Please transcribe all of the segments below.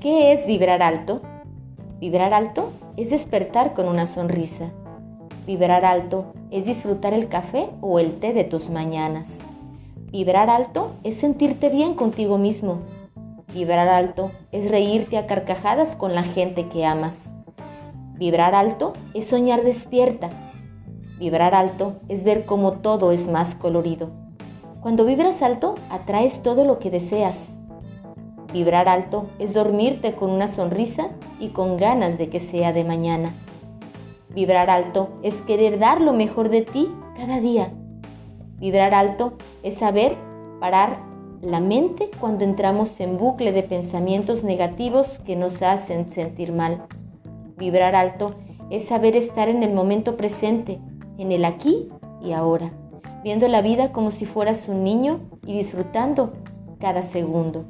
¿Qué es vibrar alto? Vibrar alto es despertar con una sonrisa. Vibrar alto es disfrutar el café o el té de tus mañanas. Vibrar alto es sentirte bien contigo mismo. Vibrar alto es reírte a carcajadas con la gente que amas. Vibrar alto es soñar despierta. Vibrar alto es ver cómo todo es más colorido. Cuando vibras alto, atraes todo lo que deseas. Vibrar alto es dormirte con una sonrisa y con ganas de que sea de mañana. Vibrar alto es querer dar lo mejor de ti cada día. Vibrar alto es saber parar la mente cuando entramos en bucle de pensamientos negativos que nos hacen sentir mal. Vibrar alto es saber estar en el momento presente, en el aquí y ahora, viendo la vida como si fueras un niño y disfrutando cada segundo.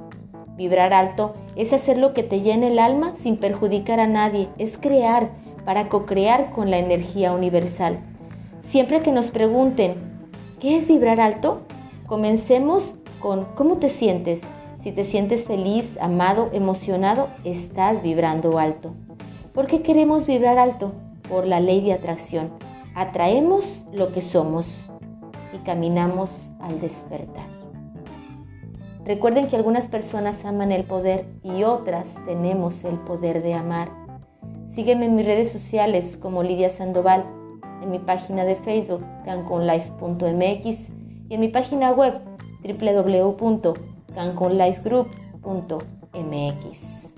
Vibrar alto es hacer lo que te llena el alma sin perjudicar a nadie, es crear para co-crear con la energía universal. Siempre que nos pregunten, ¿qué es vibrar alto? Comencemos con ¿cómo te sientes? Si te sientes feliz, amado, emocionado, estás vibrando alto. ¿Por qué queremos vibrar alto? Por la ley de atracción. Atraemos lo que somos y caminamos al despertar. Recuerden que algunas personas aman el poder y otras tenemos el poder de amar. Sígueme en mis redes sociales como Lidia Sandoval, en mi página de Facebook canconlife.mx y en mi página web www.canconlifegroup.mx.